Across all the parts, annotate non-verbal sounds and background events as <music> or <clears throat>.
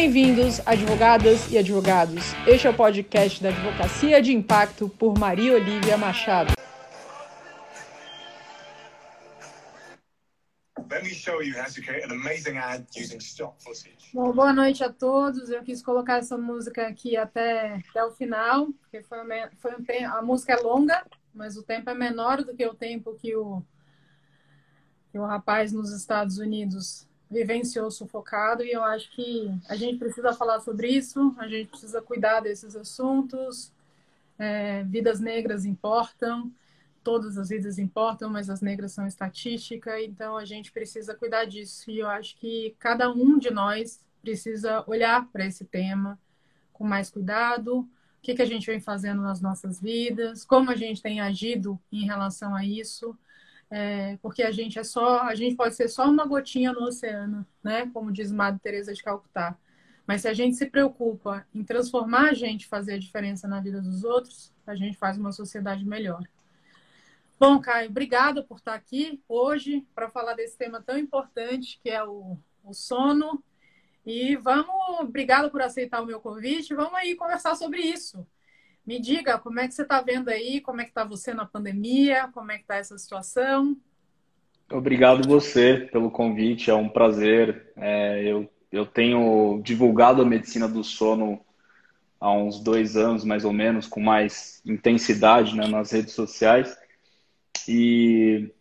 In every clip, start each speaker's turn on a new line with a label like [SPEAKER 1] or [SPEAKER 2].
[SPEAKER 1] Bem-vindos, advogadas e advogados. Este é o podcast da Advocacia de Impacto por Maria Olivia Machado.
[SPEAKER 2] Bom, boa noite a todos. Eu quis colocar essa música aqui até, até o final, porque foi, uma, foi um tempo, a música é longa, mas o tempo é menor do que o tempo que o, que o rapaz nos Estados Unidos vivenciou sufocado e eu acho que a gente precisa falar sobre isso, a gente precisa cuidar desses assuntos. É, vidas negras importam, todas as vidas importam, mas as negras são estatística, então a gente precisa cuidar disso. E eu acho que cada um de nós precisa olhar para esse tema com mais cuidado, o que, que a gente vem fazendo nas nossas vidas, como a gente tem agido em relação a isso é, porque a gente é só, a gente pode ser só uma gotinha no oceano, né? Como diz Madre Teresa de Calcutá. Mas se a gente se preocupa em transformar a gente, fazer a diferença na vida dos outros, a gente faz uma sociedade melhor. Bom, Caio, obrigada por estar aqui hoje para falar desse tema tão importante que é o, o sono. E vamos, obrigada por aceitar o meu convite. Vamos aí conversar sobre isso. Me diga como é que você está vendo aí, como é que está você na pandemia, como é que está essa situação?
[SPEAKER 3] Obrigado você pelo convite, é um prazer. É, eu, eu tenho divulgado a medicina do sono há uns dois anos, mais ou menos, com mais intensidade né, nas redes sociais. E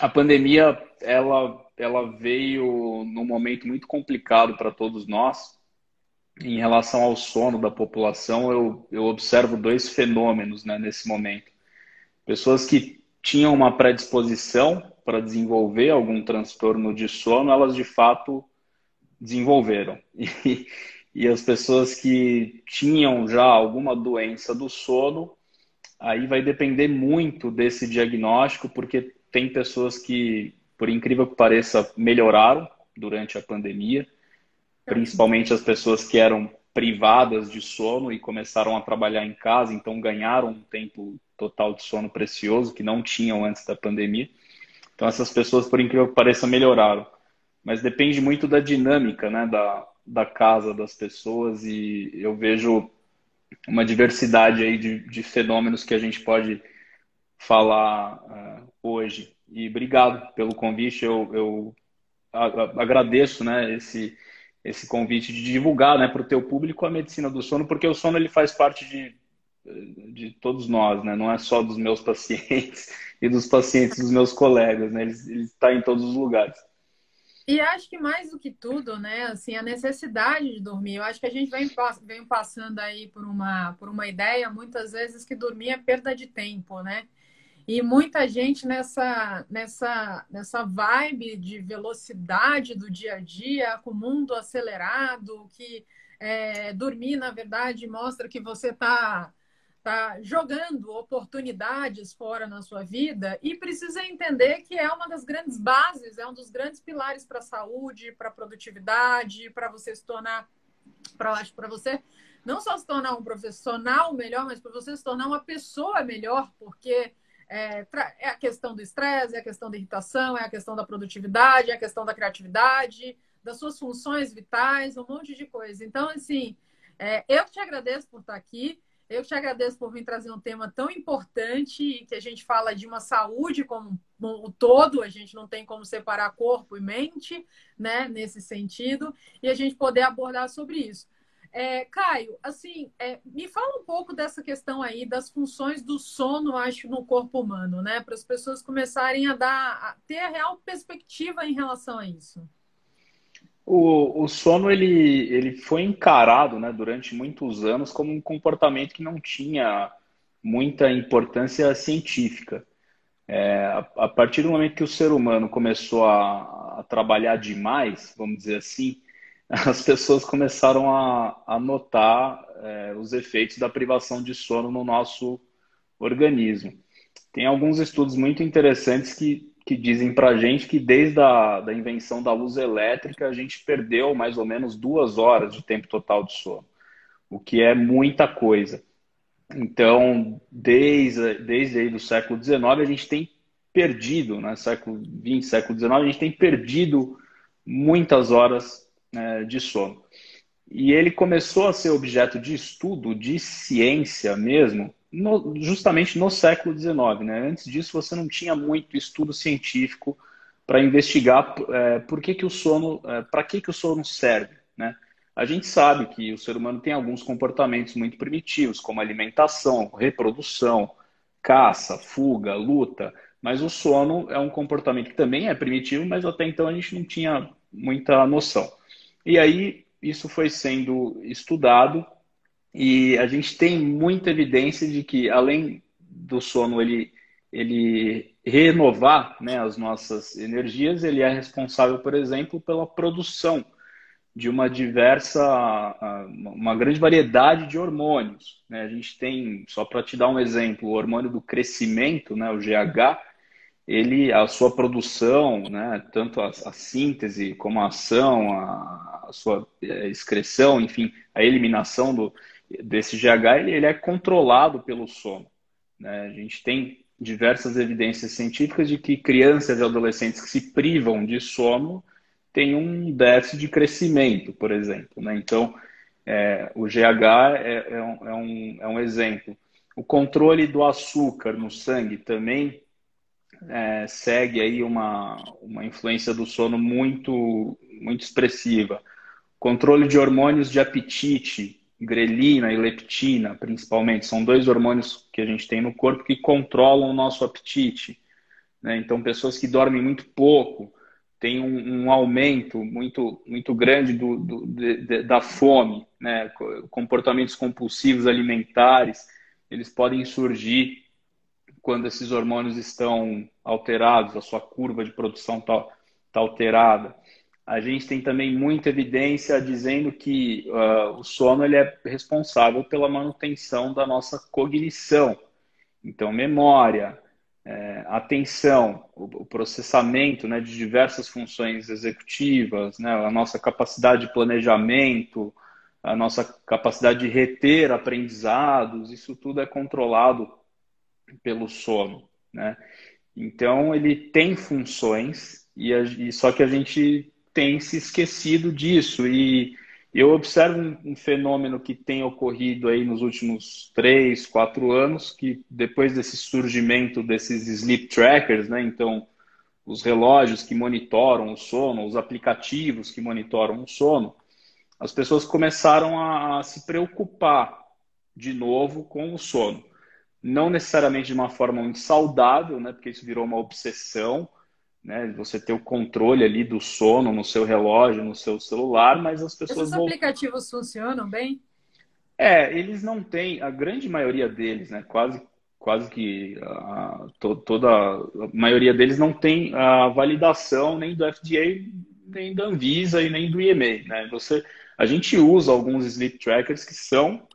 [SPEAKER 3] a pandemia, ela, ela veio num momento muito complicado para todos nós, em relação ao sono da população, eu, eu observo dois fenômenos né, nesse momento. Pessoas que tinham uma predisposição para desenvolver algum transtorno de sono, elas de fato desenvolveram. <laughs> E, e as pessoas que tinham já alguma doença do sono, aí vai depender muito desse diagnóstico, porque tem pessoas que, por incrível que pareça, melhoraram durante a pandemia principalmente as pessoas que eram privadas de sono e começaram a trabalhar em casa, então ganharam um tempo total de sono precioso que não tinham antes da pandemia. Então essas pessoas, por incrível que pareça, melhoraram. Mas depende muito da dinâmica né, da, da casa das pessoas e eu vejo uma diversidade aí de, de fenômenos que a gente pode falar uh, hoje. E obrigado pelo convite, eu, eu agradeço né, esse, esse convite de divulgar né, para o teu público a medicina do sono, porque o sono ele faz parte de, de todos nós, né? não é só dos meus <laughs> pacientes e dos pacientes dos meus colegas, né? ele, está em todos os lugares.
[SPEAKER 2] E acho que mais do que tudo, né, assim, a necessidade de dormir. Eu acho que a gente vem, vem passando aí por uma, por uma ideia, muitas vezes, que dormir é perda de tempo, né? E muita gente nessa, nessa, nessa vibe de velocidade do dia a dia, com o mundo acelerado, que é, dormir, na verdade, mostra que você está tá jogando oportunidades fora na sua vida e precisa entender que é uma das grandes bases, é um dos grandes pilares para a saúde, para a produtividade, para você se tornar, para você não só se tornar um profissional melhor, mas para você se tornar uma pessoa melhor, porque é, é a questão do estresse, é a questão da irritação, é a questão da produtividade, é a questão da criatividade, das suas funções vitais, um monte de coisa. Então, assim, é, eu te agradeço por estar aqui. Eu te agradeço por vir trazer um tema tão importante que a gente fala de uma saúde como o todo, a gente não tem como separar corpo e mente, né, nesse sentido, e a gente poder abordar sobre isso. É, Caio, assim, é, me fala um pouco dessa questão aí das funções do sono, acho, no corpo humano, né? Para as pessoas começarem a dar, a ter a real perspectiva em relação a isso.
[SPEAKER 3] O, o sono ele, ele foi encarado, né, durante muitos anos como um comportamento que não tinha muita importância científica. É, a, a, partir do momento que o ser humano começou a, a trabalhar demais, vamos dizer assim, <laughs> as pessoas começaram a, a notar é, os efeitos da privação de sono no nosso organismo. Tem alguns estudos muito interessantes que, que dizem para a gente que desde a da invenção da luz elétrica a gente perdeu mais ou menos duas horas de tempo total de sono, o que é muita coisa. Então, desde, desde aí do século XIX, a gente tem perdido, né, século XX, século XIX, a gente tem perdido muitas horas né, de sono. E ele começou a ser objeto de estudo, de ciência mesmo, no, justamente no século XIX. Né? Antes disso, você não tinha muito estudo científico para investigar é, por que, que o sono, é, para que, que o sono serve. Né? A gente sabe que o ser humano tem alguns comportamentos muito primitivos, como alimentação, reprodução, caça, fuga, luta, mas o sono é um comportamento que também é primitivo, mas até então a gente não tinha muita noção. E aí isso foi sendo estudado e a gente tem muita evidência de que além do sono ele ele renovar né, as nossas energias, ele é responsável, por exemplo, pela produção de uma diversa, uma grande variedade de hormônios. Né? A gente tem, só para te dar um exemplo, o hormônio do crescimento, né, o GH, ele, a sua produção, né, tanto a, a síntese como a ação, a, a, sua é, excreção, enfim, a eliminação do, desse GH, ele, ele é controlado pelo sono. Né? A gente tem diversas evidências científicas de que crianças e adolescentes que se privam de sono têm um déficit de crescimento, por exemplo. Né? Então, é, o GH é, é, um, é, um, é um exemplo. O controle do açúcar no sangue também é, segue aí uma, uma influência do sono muito, muito expressiva. Controle de hormônios de apetite, grelina e leptina, principalmente, são dois hormônios que a gente tem no corpo que controlam o nosso apetite. Né? Então, pessoas que dormem muito pouco têm um, um aumento muito, muito grande do, do de, da fome, né? comportamentos compulsivos alimentares, eles podem surgir quando esses hormônios estão alterados, a sua curva de produção está tá alterada. A gente tem também muita evidência dizendo que uh, o sono ele é responsável pela manutenção da nossa cognição. Então, memória, é, atenção, o, o processamento né, de diversas funções executivas, né, a nossa capacidade de planejamento, a nossa capacidade de reter aprendizados, isso tudo é controlado pelo sono, né? Então ele tem funções e, a, e só que a gente tem se esquecido disso e eu observo um, um, fenômeno que tem ocorrido aí nos últimos três, quatro anos, que depois desse surgimento desses sleep trackers, né? Então, os relógios que monitoram o sono, os aplicativos que monitoram o sono, as pessoas começaram a, a se preocupar de novo com o sono não necessariamente de uma forma muito saudável, né? Porque isso virou uma obsessão, né? Você ter o controle ali do sono no seu relógio, no seu celular, mas as pessoas.
[SPEAKER 2] Esses aplicativos funcionam bem?
[SPEAKER 3] É, eles não têm, a grande maioria deles, né? Quase, quase que a, to, toda a maioria deles não tem a validação nem do FDA, nem da Anvisa e nem do EMA, né? Você, a gente usa alguns sleep trackers que são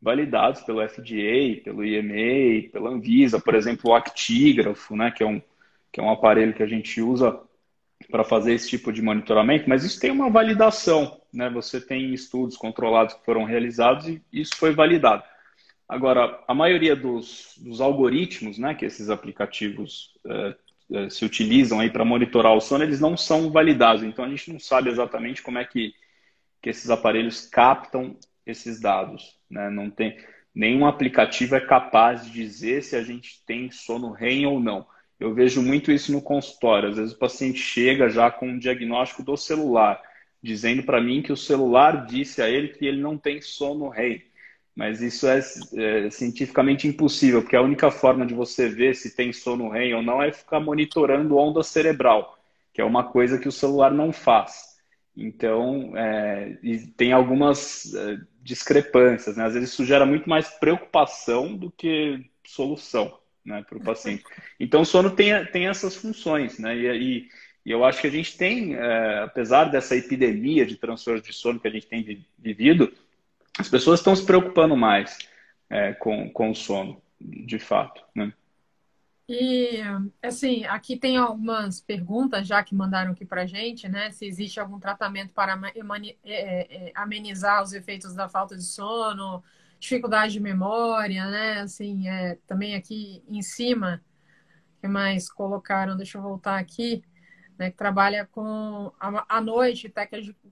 [SPEAKER 3] validados pelo FDA, pelo EMA, pela Anvisa, por exemplo, o actígrafo, né, que é um, que é um aparelho que a gente usa para fazer esse tipo de monitoramento, mas isso tem uma validação, né? Você tem estudos controlados que foram realizados e isso foi validado. Agora, a maioria dos, dos algoritmos, né, que esses aplicativos é, é, se utilizam aí para monitorar o sono, eles não são validados. Então a gente não sabe exatamente como é que, que esses aparelhos captam esses dados. Né? Não tem nenhum aplicativo é capaz de dizer se a gente tem sono REM ou não. Eu vejo muito isso no consultório. Às vezes o paciente chega já com um diagnóstico do celular, dizendo para mim que o celular disse a ele que ele não tem sono REM. Mas isso é, é, cientificamente impossível, porque a única forma de você ver se tem sono REM ou não é ficar monitorando onda cerebral, que é uma coisa que o celular não faz. Então, é, tem algumas é, discrepâncias, né? Às vezes isso gera muito mais preocupação do que solução, né, para o paciente. Então, o sono tem, tem essas funções, né? E, e, e eu acho que a gente tem, é, apesar dessa epidemia de transtornos de sono que a gente tem vivido, as pessoas estão se preocupando mais é, com, com o sono, de fato, né?
[SPEAKER 2] E, assim, aqui tem algumas perguntas já que mandaram aqui para gente, né? Se existe algum tratamento para é, é, amenizar os efeitos da falta de sono, dificuldade de memória, né? Assim, é, também aqui em cima, que mais colocaram? Deixa eu voltar aqui. Né, que trabalha com à noite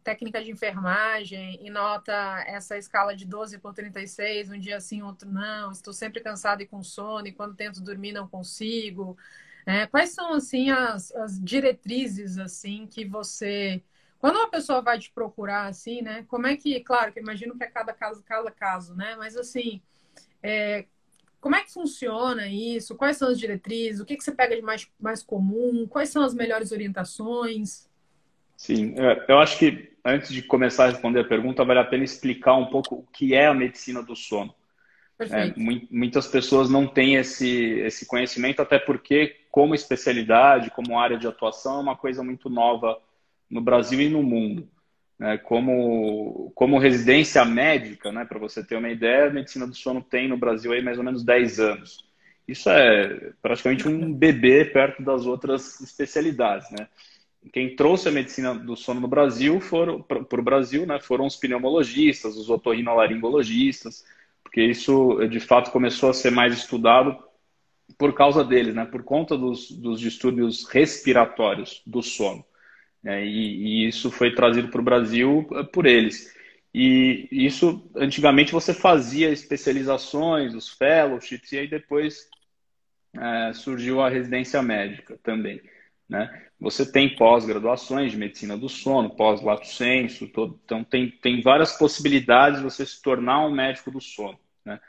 [SPEAKER 2] técnica de enfermagem e nota essa escala de 12 por 36, um dia sim, outro não, estou sempre cansado e com sono, e quando tento dormir não consigo. É, quais são assim as, as, diretrizes assim que você quando uma pessoa vai te procurar assim, né? Como é que, claro, que imagino que é cada caso, cada caso, né? Mas assim, é, como é que funciona isso? Quais são as diretrizes? O que, que você pega de mais, mais comum? Quais são as melhores orientações?
[SPEAKER 3] Sim, é, eu acho que antes de começar a responder a pergunta, vale a pena explicar um pouco o que é a medicina do sono. É, muitas pessoas não têm esse, esse conhecimento, até porque, como especialidade, como área de atuação, é uma coisa muito nova no Brasil e no mundo. Né? Como, como residência médica, né? para você ter uma ideia, a medicina do sono tem no Brasil aí mais ou menos 10 anos. Isso é praticamente um bebê perto das outras especialidades. Né? Quem trouxe a medicina do sono no Brasil foram para o Brasil, né? foram os pneumologistas, os otorrinolaringologistas, porque isso de fato começou a ser mais estudado por causa deles, né? por conta dos, dos distúrbios respiratórios do sono. É, e, e, isso foi trazido para o Brasil é, por eles. E isso, antigamente, você fazia especializações, os fellowships, e aí depois é, surgiu a residência médica também. Né? Você tem pós-graduações de medicina do sono, pós-lato senso, todo, então tem, tem várias possibilidades de você se tornar um médico do sono. Né?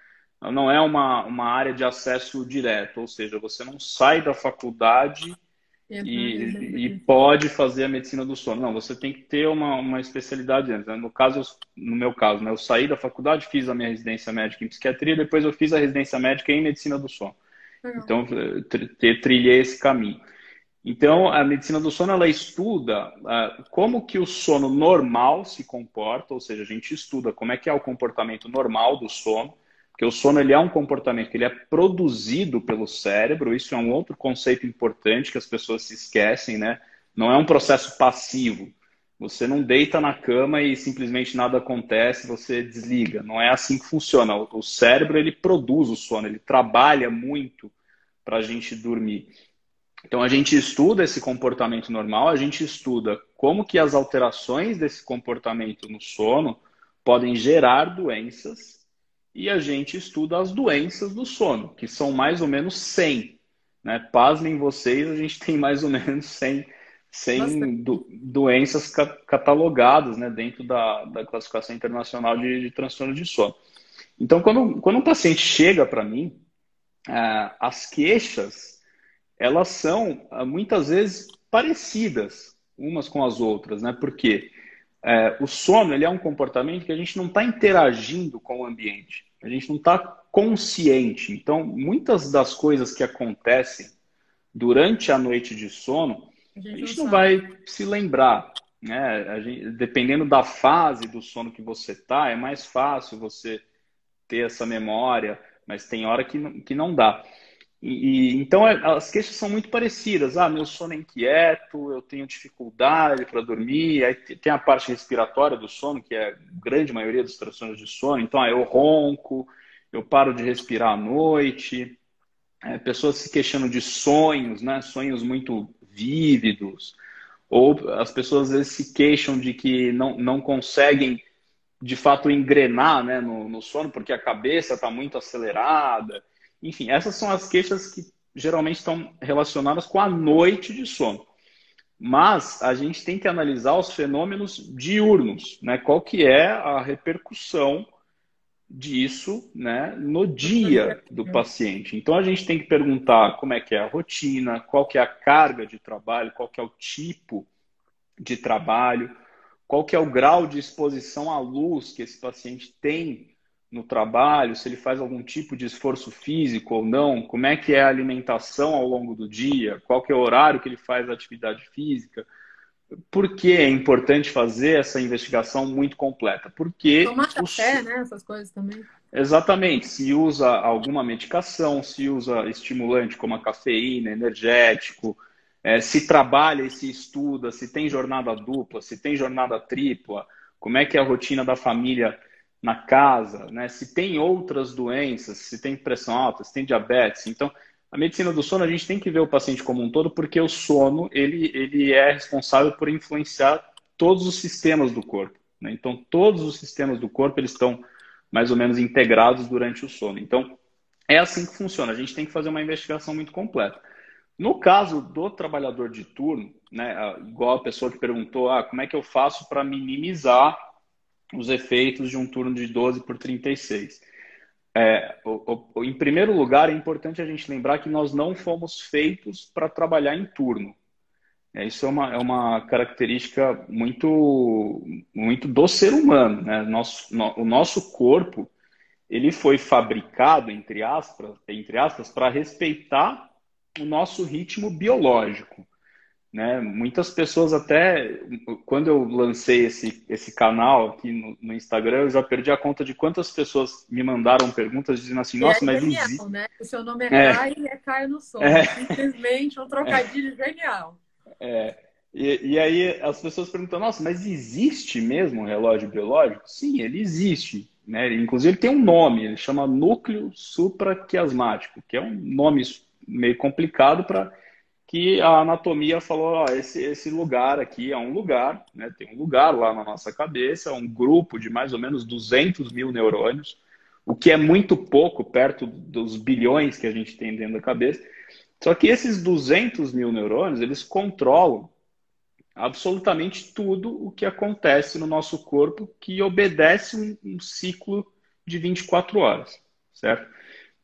[SPEAKER 3] Não é uma, uma área de acesso direto, ou seja, você não sai da faculdade e, e, pode fazer a medicina do sono. Não, você tem que ter uma, uma especialidade antes. Né? No caso, no meu caso, né? eu saí da faculdade, fiz a minha residência médica em psiquiatria, depois eu fiz a residência médica em medicina do sono. Legal. Então, trilhei esse caminho. Então, a medicina do sono, ela estuda uh, como que o sono normal se comporta, ou seja, a gente estuda como é que é o comportamento normal do sono, porque o sono ele é um comportamento que ele é produzido pelo cérebro, isso é um outro conceito importante que as pessoas se esquecem, né? Não é um processo passivo. Você não deita na cama e simplesmente nada acontece, você desliga. Não é assim que funciona. O cérebro ele produz o sono, ele trabalha muito para a gente dormir. Então a gente estuda esse comportamento normal, a gente estuda como que as alterações desse comportamento no sono podem gerar doenças e a gente estuda as doenças do sono, que são mais ou menos 100. Né? Pasmem vocês, a gente <laughs> tem mais ou menos 100, 100 do, doenças ca catalogadas né, dentro da, da classificação internacional de, de transtorno de sono. Então, quando, quando um paciente chega para mim, uh, as queixas, elas são uh, muitas vezes parecidas umas com as outras, né? Porque uh, o sono ele é um comportamento que a gente não está interagindo com o ambiente a gente não está consciente. Então, muitas das coisas que acontecem durante a noite de sono, a gente, a gente não, não vai se lembrar. Né? Gente, dependendo da fase do sono que você está, é mais fácil você ter essa memória, mas tem hora que não, que não dá. E, então é, as queixas são muito parecidas. Ah, meu sono é inquieto, eu tenho dificuldade para dormir. Aí tem a parte respiratória do sono, que é a grande maioria dos transtornos de sono. Então, ah, eu ronco, eu paro de respirar à noite. É, pessoas se queixando de sonhos, né? Sonhos muito vívidos. Ou as pessoas às vezes se queixam de que não, não conseguem de fato engrenar né, no, no sono porque a cabeça está muito acelerada. Enfim, essas são as queixas que geralmente estão relacionadas com a noite de sono. Mas a gente tem que analisar os fenômenos diurnos, né? Qual que é a repercussão disso, né, no dia do paciente. Então a gente tem que perguntar como é que é a rotina, qual que é a carga de trabalho, qual que é o tipo de trabalho, qual que é o grau de exposição à luz que esse paciente tem no trabalho, se ele faz algum tipo de esforço físico ou não, como é que é a alimentação ao longo do dia, qual que é o horário que ele faz a atividade física. Por que é importante fazer essa investigação muito completa? Porque
[SPEAKER 2] tomar café, né, essas coisas também.
[SPEAKER 3] Exatamente, se usa alguma medicação, se usa estimulante como a cafeína, energético, é, se trabalha e se estuda, se tem jornada dupla, se tem jornada tripla, como é que é a rotina da família na casa, né? se tem outras doenças, se tem pressão alta, se tem diabetes. Então, A medicina do sono, a gente tem que ver o paciente como um todo, porque o sono, ele, ele é responsável por influenciar todos os sistemas do corpo. Né? Então, todos os sistemas do corpo, eles estão mais ou menos integrados durante o sono. Então, é assim que funciona. A gente tem que fazer uma investigação muito completa. No caso do trabalhador de turno, né, igual a pessoa que perguntou, ah, como é que eu faço para minimizar os efeitos de um turno de 12 por 36? É, o, o, em primeiro lugar, é importante a gente lembrar que nós não fomos feitos para trabalhar em turno. É, isso é uma, é uma característica muito, muito do ser humano. Né? Nosso, no, o nosso corpo ele foi fabricado, entre aspas, entre aspas para respeitar o nosso ritmo biológico. Né? Muitas pessoas até, quando eu lancei esse, esse canal aqui no, no, Instagram, eu já perdi a conta de quantas pessoas me mandaram perguntas dizendo assim, nossa, é mas
[SPEAKER 2] genial, existe... né? O seu nome é, é. Caio e é Caio no Som. É. Simplesmente um trocadilho é. genial.
[SPEAKER 3] É. E, e aí as pessoas perguntam, nossa, mas existe mesmo um relógio biológico? Sim, ele existe. Né? Inclusive ele tem um nome, ele chama núcleo supraquiasmático, que é um nome meio complicado para que a anatomia falou, ó, esse, esse lugar aqui é um lugar, né? tem um lugar lá na nossa cabeça, um grupo de mais ou menos 200 mil neurônios, o que é muito pouco perto dos bilhões que a gente tem dentro da cabeça. Só que esses 200 mil neurônios, eles controlam absolutamente tudo o que acontece no nosso corpo que obedece um, um ciclo de 24 horas, certo?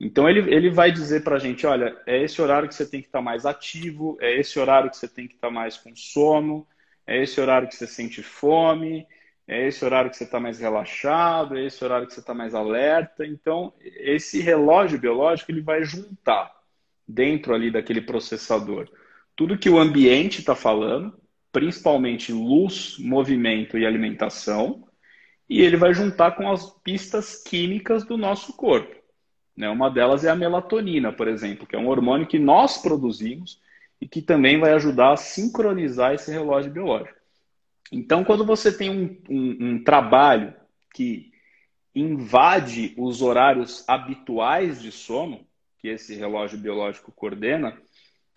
[SPEAKER 3] Então ele, ele vai dizer para a gente, olha, é esse horário que você tem que estar tá mais ativo, é esse horário que você tem que estar tá mais com sono, é esse horário que você sente fome, é esse horário que você está mais relaxado, é esse horário que você está mais alerta. Então esse relógio biológico ele vai juntar dentro ali daquele processador tudo que o ambiente está falando, principalmente luz, movimento e alimentação, e ele vai juntar com as pistas químicas do nosso corpo. Né? Uma delas é a melatonina, por exemplo, que é um hormônio que nós produzimos e que também vai ajudar a sincronizar esse relógio biológico. Então, quando você tem um, um, um trabalho que invade os horários habituais de sono, que esse relógio biológico coordena,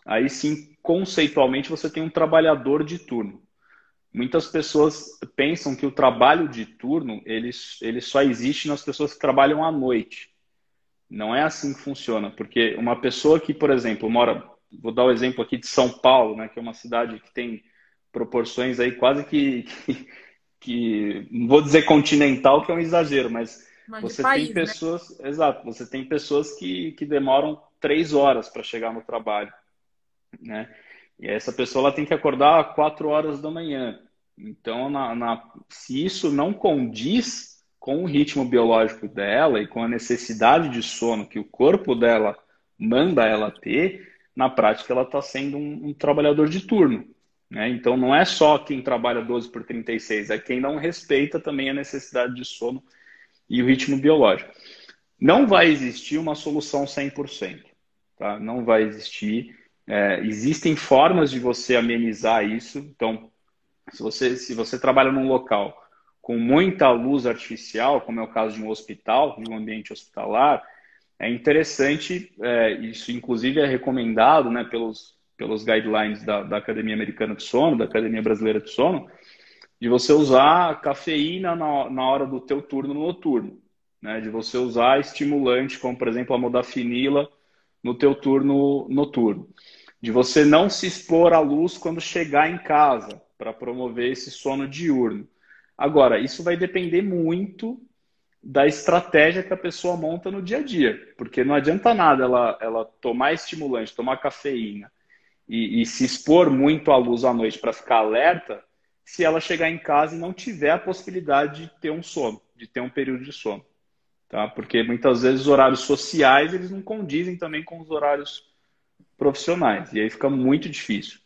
[SPEAKER 3] aí sim, conceitualmente, você tem um trabalhador de turno. Muitas pessoas pensam que o trabalho de turno ele, ele só existe nas pessoas que trabalham à noite. Não é assim que funciona, porque uma pessoa que, por exemplo, mora, vou dar o um exemplo aqui de São Paulo, né, que é uma cidade que tem proporções aí quase que, que, que não vou dizer continental, que é um exagero, mas, mas você país, tem né? pessoas, né? exato, você tem pessoas que, que demoram três horas para chegar no trabalho, né? E essa pessoa ela tem que acordar quatro horas da manhã. Então, na, na, se isso não condiz com o ritmo biológico dela e com a necessidade de sono que o corpo dela manda ela ter, na prática ela está sendo um, um, trabalhador de turno. Né? Então não é só quem trabalha 12 por 36, é quem não respeita também a necessidade de sono e o ritmo biológico. Não vai existir uma solução 100%. Tá? Não vai existir. É, existem formas de você amenizar isso. Então, se você, se você trabalha num local com muita luz artificial, como é o caso de um hospital, de um ambiente hospitalar, é interessante, é, isso inclusive é recomendado né, pelos, pelos guidelines da, da Academia Americana de Sono, da Academia Brasileira de Sono, de você usar cafeína na, na hora do teu turno noturno, né, de você usar estimulante, como por exemplo a modafinila, no teu turno noturno, de você não se expor à luz quando chegar em casa, para promover esse sono diurno. Agora, isso vai depender muito da estratégia que a pessoa monta no dia a dia, porque não adianta nada ela, ela tomar estimulante, tomar cafeína e, e se expor muito à luz à noite para ficar alerta, se ela chegar em casa e não tiver a possibilidade de ter um sono, de ter um período de sono. Tá? Porque muitas vezes os horários sociais eles não condizem também com os horários profissionais, e aí fica muito difícil.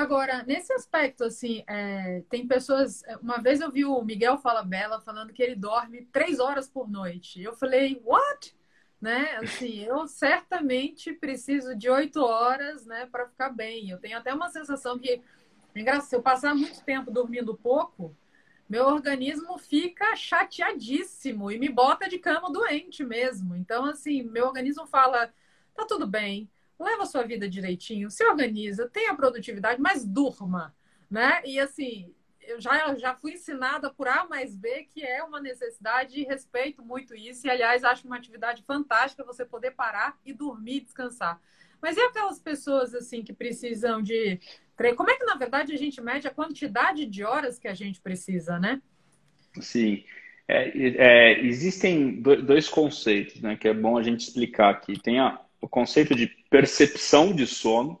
[SPEAKER 2] Agora, nesse aspecto, assim, é, tem pessoas. Uma vez eu vi o Miguel Fala Bela falando que ele dorme três horas por noite. Eu falei, what? Né? Assim, eu certamente preciso de oito horas, né, para ficar bem. Eu tenho até uma sensação que, engraçado, se eu passar muito tempo dormindo pouco, meu organismo fica chateadíssimo e me bota de cama doente mesmo. Então, assim, meu organismo fala, tá tudo bem, leva a sua vida direitinho, se organiza, tenha produtividade, mas durma, né? E assim, eu já, já fui ensinada por A mais B que é uma necessidade e respeito muito isso. E, aliás, acho uma atividade fantástica você poder parar e dormir, descansar. Mas e aquelas pessoas assim que precisam de. Como é que, na verdade, a gente mede a quantidade de horas que a gente precisa, né?
[SPEAKER 3] Sim. É, é, existem dois conceitos né, que é bom a gente explicar aqui. Tem a, o conceito de percepção de sono,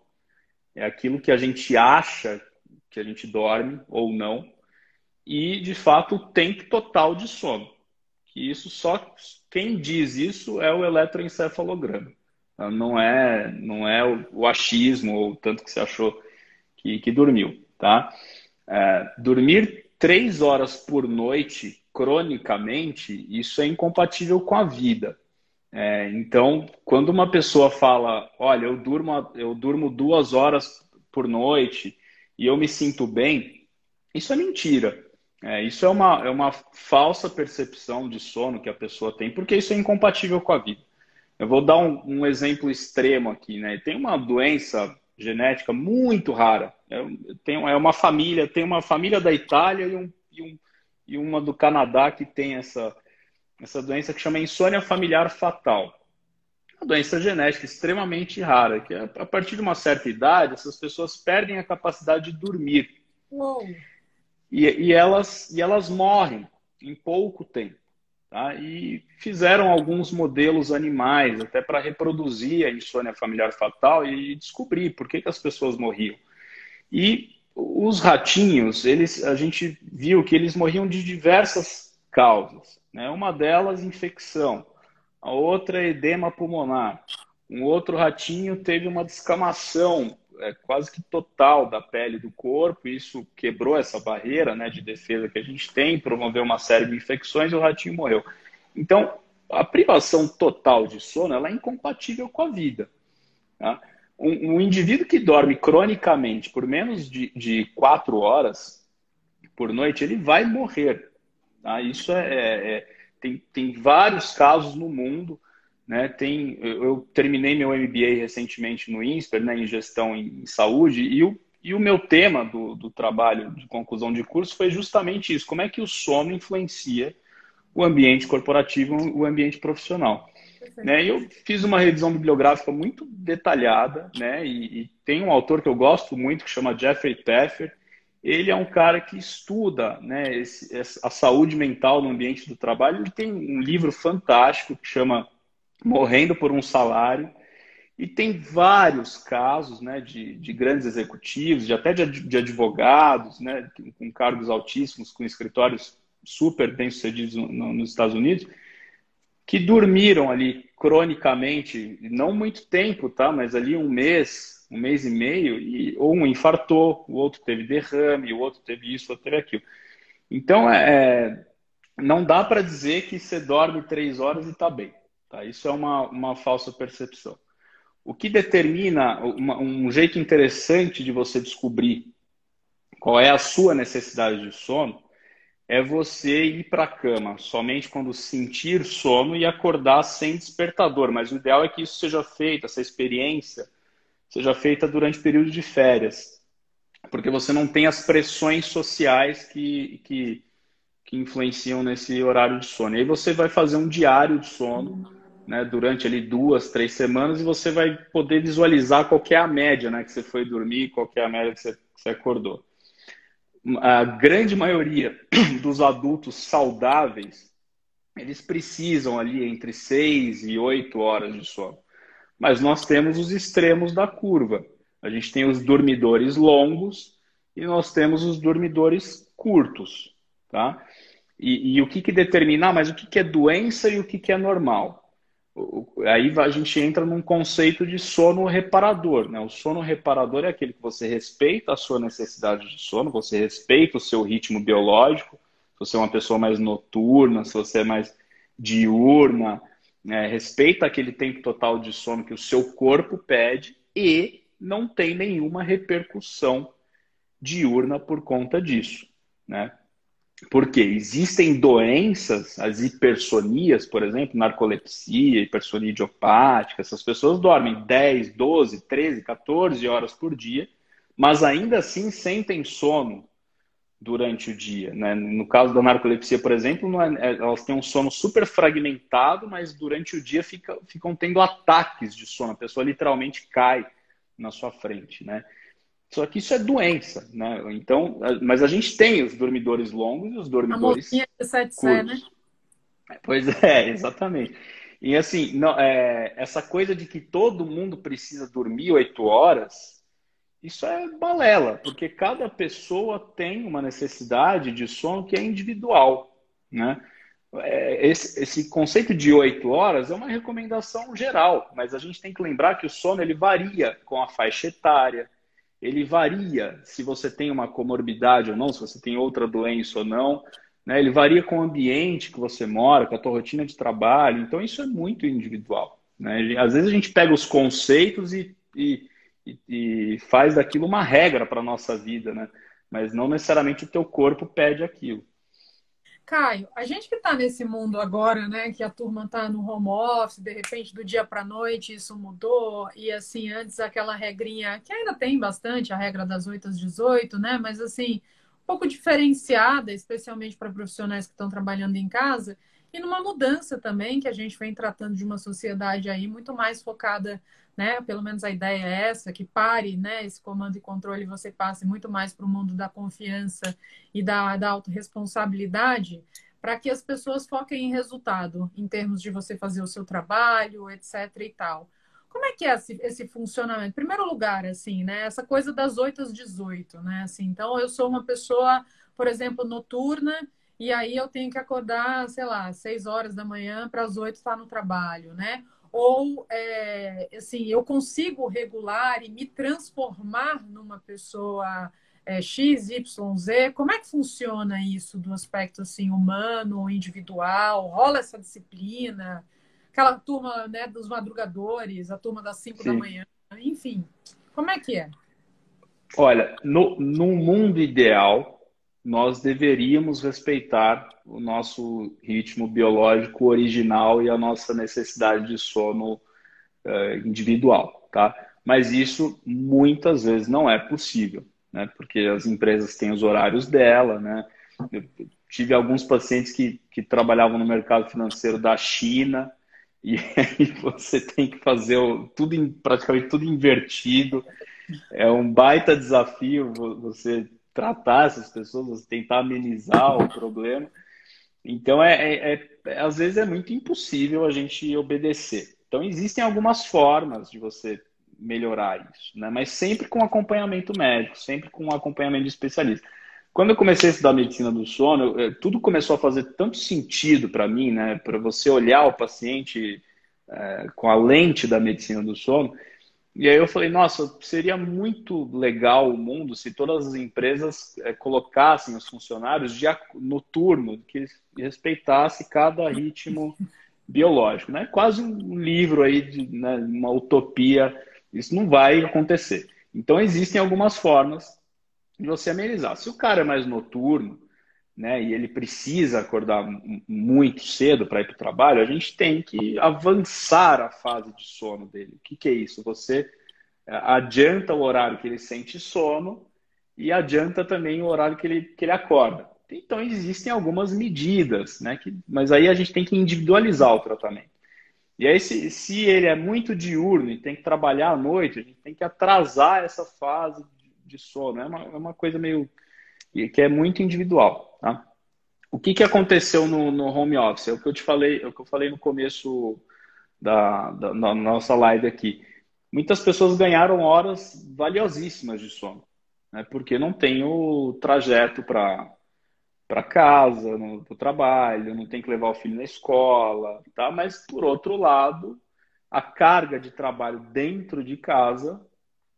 [SPEAKER 3] é aquilo que a gente acha que a gente dorme ou não, e de fato o tempo total de sono. Que isso só quem diz isso é o eletroencefalograma. Não é, não é o, o achismo ou tanto que você achou que, que dormiu, tá? É, dormir três horas por noite cronicamente, isso é incompatível com a vida. É, então, quando uma pessoa fala, olha, eu durmo, eu durmo duas horas por noite e eu me sinto bem, isso é mentira. É, isso é uma, é uma falsa percepção de sono que a pessoa tem, porque isso é incompatível com a vida. Eu vou dar um, um exemplo extremo aqui. Né? Tem uma doença genética muito rara. É, tem, é uma família, tem uma família da Itália e, um, e, um, e uma do Canadá que tem essa, essa doença que chama insônia familiar fatal uma doença genética extremamente rara, que é, a partir de uma certa idade, essas pessoas perdem a capacidade de dormir. E, e, elas, e elas morrem em pouco tempo. Tá? E fizeram alguns modelos animais, até para reproduzir a insônia familiar fatal e descobrir por que, que as pessoas morriam. E os ratinhos, eles, a gente viu que eles morriam de diversas causas. Né? Uma delas, infecção a outra é edema pulmonar. Um outro ratinho teve uma descamação é, quase que total da pele do corpo, isso quebrou essa barreira né, de defesa que a gente tem, promoveu uma série de infecções e o ratinho morreu. Então, a privação total de sono ela é incompatível com a vida. Tá? Um, um, indivíduo que dorme cronicamente por menos de, de quatro horas por noite, ele vai morrer. Tá? Isso é, é, é tem, tem vários casos no mundo. Né? Tem, eu terminei meu MBA recentemente no INSPER, né, em gestão em, saúde, e o, e o meu tema do, do trabalho de conclusão de curso foi justamente isso: como é que o sono influencia o ambiente corporativo, o ambiente profissional. Né? E eu fiz uma revisão bibliográfica muito detalhada, né? E, e, tem um autor que eu gosto muito que chama Jeffrey Pfeffer, ele é um cara que estuda né, esse, a saúde mental no ambiente do trabalho. Ele tem um livro fantástico que chama Morrendo por um Salário. E tem vários casos né, de, de grandes executivos, de, até de, de advogados, né, com cargos altíssimos, com escritórios super bem-sucedidos no, nos Estados Unidos, que dormiram ali cronicamente, não muito tempo, tá? mas ali um mês, um mês e meio, e, ou um infartou, o outro teve derrame, o outro teve isso, o outro teve aquilo. Então, é, é não dá para dizer que você dorme três horas e está bem. Tá? Isso é uma, uma falsa percepção. O que determina uma, um jeito interessante de você descobrir qual é a sua necessidade de sono é você ir para a cama somente quando sentir sono e acordar sem despertador. Mas o ideal é que isso seja feito, essa experiência seja feita durante período de férias, porque você não tem as pressões sociais que, que, que influenciam nesse horário de sono. E aí você vai fazer um diário de sono né, durante ali duas, três semanas e você vai poder visualizar qual é a média né, que você foi dormir, qual é a média que você, que você acordou. A grande maioria <clears throat> dos adultos saudáveis, eles precisam ali entre seis e oito horas de sono. Mas nós temos os extremos da curva. A gente tem os dormidores longos e nós temos os dormidores curtos, tá? E, e o que, que determina, ah, mas o que, que é doença e o que, que é normal? Aí a gente entra num conceito de sono reparador. Né? O sono reparador é aquele que você respeita a sua necessidade de sono, você respeita o seu ritmo biológico, se você é uma pessoa mais noturna, se você é mais diurna, né, respeita aquele tempo total de sono que o seu corpo pede e não tem nenhuma repercussão diurna por conta disso. Né? Porque existem doenças, as hipersonias, por exemplo, narcolepsia, hipersonia idiopática, essas pessoas dormem 10, 12, 13, 14 horas por dia, mas ainda assim sentem sono durante o dia. Né? No caso da narcolepsia, por exemplo, é, é, elas têm um sono super fragmentado, mas durante o dia fica, ficam tendo ataques de sono. A pessoa literalmente cai na sua frente. Né? Só que isso é doença, né? Então, mas a gente tem os dormidores longos e os dormidores a 7 curtos. né? Pois é, <laughs> exatamente. E assim, não, é, essa coisa de que todo mundo precisa dormir oito horas, isso é balela, porque cada pessoa tem uma necessidade de sono que é individual, né? É, esse, esse, conceito de oito horas é uma recomendação geral, mas a gente tem que lembrar que o sono ele varia com a faixa etária, ele varia se você tem uma comorbidade ou não, se você tem outra doença ou não. Né? Ele varia com o ambiente que você mora, com a tua rotina de trabalho. Então, isso é muito individual. Né? Às vezes a gente pega os conceitos e, e, e faz daquilo uma regra para a nossa vida, né? mas não necessariamente o teu corpo pede aquilo.
[SPEAKER 2] Caio, a gente que está nesse mundo agora, né, que a turma está no home office, de repente do dia para a noite isso mudou, e assim, antes aquela regrinha, que ainda tem bastante, a regra das 8 às 18, né, mas assim, um pouco diferenciada, especialmente para profissionais que estão trabalhando em casa, e numa mudança também que a gente vem tratando de uma sociedade aí muito mais focada né? Pelo menos a ideia é essa, que pare, né? Esse comando e controle você passe muito mais para o mundo da confiança e da, da autorresponsabilidade, para que as pessoas foquem em resultado, em termos de você fazer o seu trabalho, etc. e tal. Como é que é esse, esse funcionamento? Em primeiro lugar, assim, né? Essa coisa das 8 às 18, né? Assim, então, eu sou uma pessoa, por exemplo, noturna, e aí eu tenho que acordar, sei lá, 6 horas da manhã para as 8 estar no trabalho, né? Ou é, assim eu consigo regular e me transformar numa pessoa é, X, Y, Z? Como é que funciona isso do aspecto assim humano, individual? Rola essa disciplina? Aquela turma né, dos madrugadores, a turma das 5 da manhã, enfim, como é que é?
[SPEAKER 3] Olha, no, no mundo ideal, nós deveríamos respeitar o nosso ritmo biológico original e a nossa necessidade de sono uh, individual, tá? Mas isso muitas vezes não é possível, né? Porque as empresas têm os horários dela, né? Eu tive alguns pacientes que, que trabalhavam no mercado financeiro da China <laughs> e aí você tem que fazer tudo praticamente tudo invertido. É um baita desafio você tratar essas pessoas, tentar amenizar o problema. Então, é, é, é, às vezes é muito impossível a gente obedecer. Então, existem algumas formas de você melhorar isso, né? mas sempre com acompanhamento médico, sempre com acompanhamento de especialista. Quando eu comecei a estudar medicina do sono, eu, tudo começou a fazer tanto sentido para mim, né? Para você olhar o paciente é, com a lente da medicina do sono, e aí eu falei, nossa, seria muito legal o mundo se todas as empresas é, colocassem os funcionários dia, noturno, que respeitasse cada ritmo biológico, né? Quase um livro aí de né, uma utopia. Isso não vai acontecer. Então existem algumas formas de você amenizar. Se o cara é mais noturno, né, e ele precisa acordar muito cedo para ir para o trabalho, a gente tem que avançar a fase de sono dele. O que, que é isso? Você é, adianta o horário que ele sente sono e adianta também o horário que ele, que ele acorda. Então, existem algumas medidas, né, que, mas aí a gente tem que individualizar o tratamento. E aí, se, se ele é muito diurno e tem que trabalhar à noite, a gente tem que atrasar essa fase de, sono. É uma, é uma coisa meio que é muito individual. Tá? O que, que aconteceu no, no home office? É o que eu te falei, é o que eu falei no começo da, da, da nossa live aqui. Muitas pessoas ganharam horas valiosíssimas de sono, né? porque não tem o trajeto para para casa, para o trabalho, não tem que levar o filho na escola, tá? Mas por outro lado, a carga de trabalho dentro de casa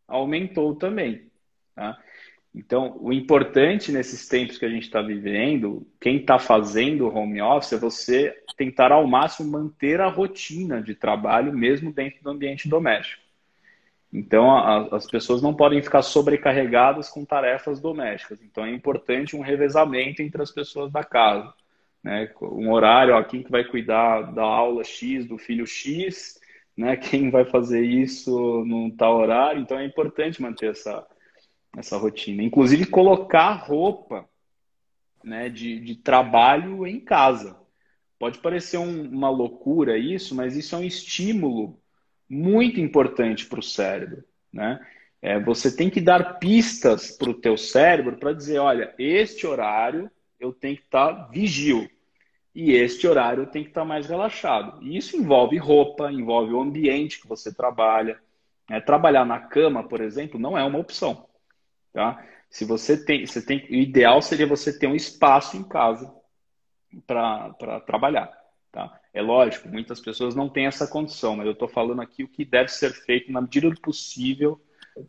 [SPEAKER 3] aumentou também, tá? Então, o importante nesses tempos que a gente está vivendo, quem está fazendo home office, é você tentar ao máximo manter a rotina de trabalho, mesmo dentro do ambiente doméstico. Então, a, as pessoas não podem ficar sobrecarregadas com tarefas domésticas. Então, é importante um revezamento entre as pessoas da casa. Né? Um horário, ó, quem que vai cuidar da aula X do filho X, né? quem vai fazer isso num tal horário. Então, é importante manter essa, essa rotina. Inclusive, colocar roupa né, de, de trabalho em casa. Pode parecer um, uma loucura isso, mas isso é um estímulo muito importante para o cérebro, né? É, você tem que dar pistas para o teu cérebro para dizer, olha, este horário eu tenho que estar tá e este horário eu tenho que estar tá mais relaxado. E isso envolve roupa, envolve o ambiente que você trabalha. É, trabalhar na cama, por exemplo, não é uma opção, tá? Se você tem, você tem, o ideal seria você ter um espaço em casa para trabalhar. Tá? É lógico, muitas pessoas não têm essa condição, mas eu estou falando aqui o que deve ser feito na medida do possível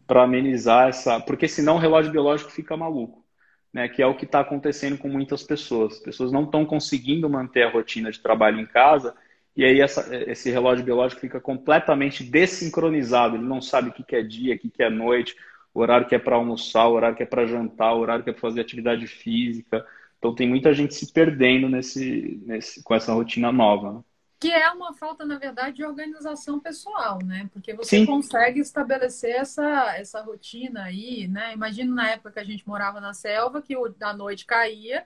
[SPEAKER 3] para amenizar essa. Porque senão o relógio biológico fica maluco, né? que é o que está acontecendo com muitas pessoas. As pessoas não estão conseguindo manter a rotina de trabalho em casa e aí essa, esse relógio biológico fica completamente desincronizado. Ele não sabe o que é dia, o que é noite, o horário que é para almoçar, o horário que é para jantar, o horário que é para fazer atividade física. Então tem muita gente se perdendo nesse, nesse com essa rotina nova. Né?
[SPEAKER 2] Que é uma falta, na verdade, de organização pessoal, né? Porque você Sim. consegue estabelecer essa, essa rotina aí, né? Imagina na época que a gente morava na selva, que a noite caía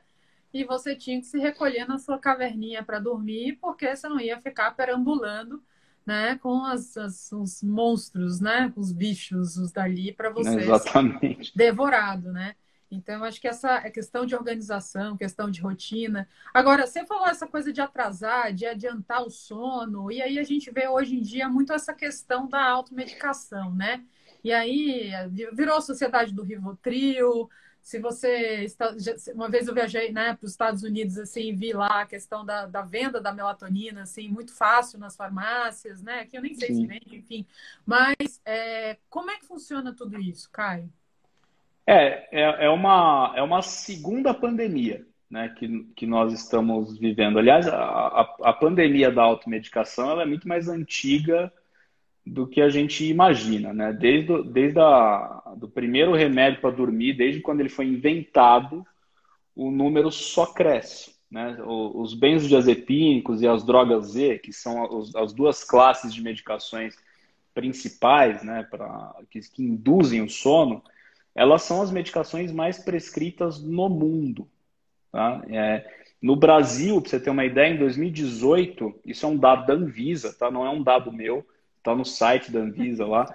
[SPEAKER 2] e você tinha que se recolher na sua caverninha para dormir, porque você não ia ficar perambulando né, com as, as, os monstros, né, os bichos, os dali para você
[SPEAKER 3] Exatamente.
[SPEAKER 2] devorado, né? Então, acho que essa é questão de organização, questão de rotina. Agora, você falou essa coisa de atrasar, de adiantar o sono, e aí a gente vê hoje em dia muito essa questão da automedicação, né? E aí virou a sociedade do Rivotril. Se você está, uma vez eu viajei né, para os Estados Unidos assim, vi lá a questão da, da, venda da melatonina assim muito fácil nas farmácias, né? Que eu nem sei Sim. se vende, enfim. Mas é, como é que funciona tudo isso, Caio?
[SPEAKER 3] É, é, é, uma, é uma segunda pandemia né, que, que nós estamos vivendo. Aliás, a, a, a pandemia da automedicação ela é muito mais antiga do que a gente imagina. Né? Desde, desde a, do primeiro remédio para dormir, desde quando ele foi inventado, o número só cresce. Né? Os benzodiazepínicos e as drogas Z, que são as duas classes de medicações principais né, pra, que, que induzem o sono, elas são as medicações mais prescritas no mundo. Tá? É, no Brasil, para você ter uma ideia, em 2018, isso é um dado da Anvisa, tá? não é um dado meu, está no site da Anvisa lá,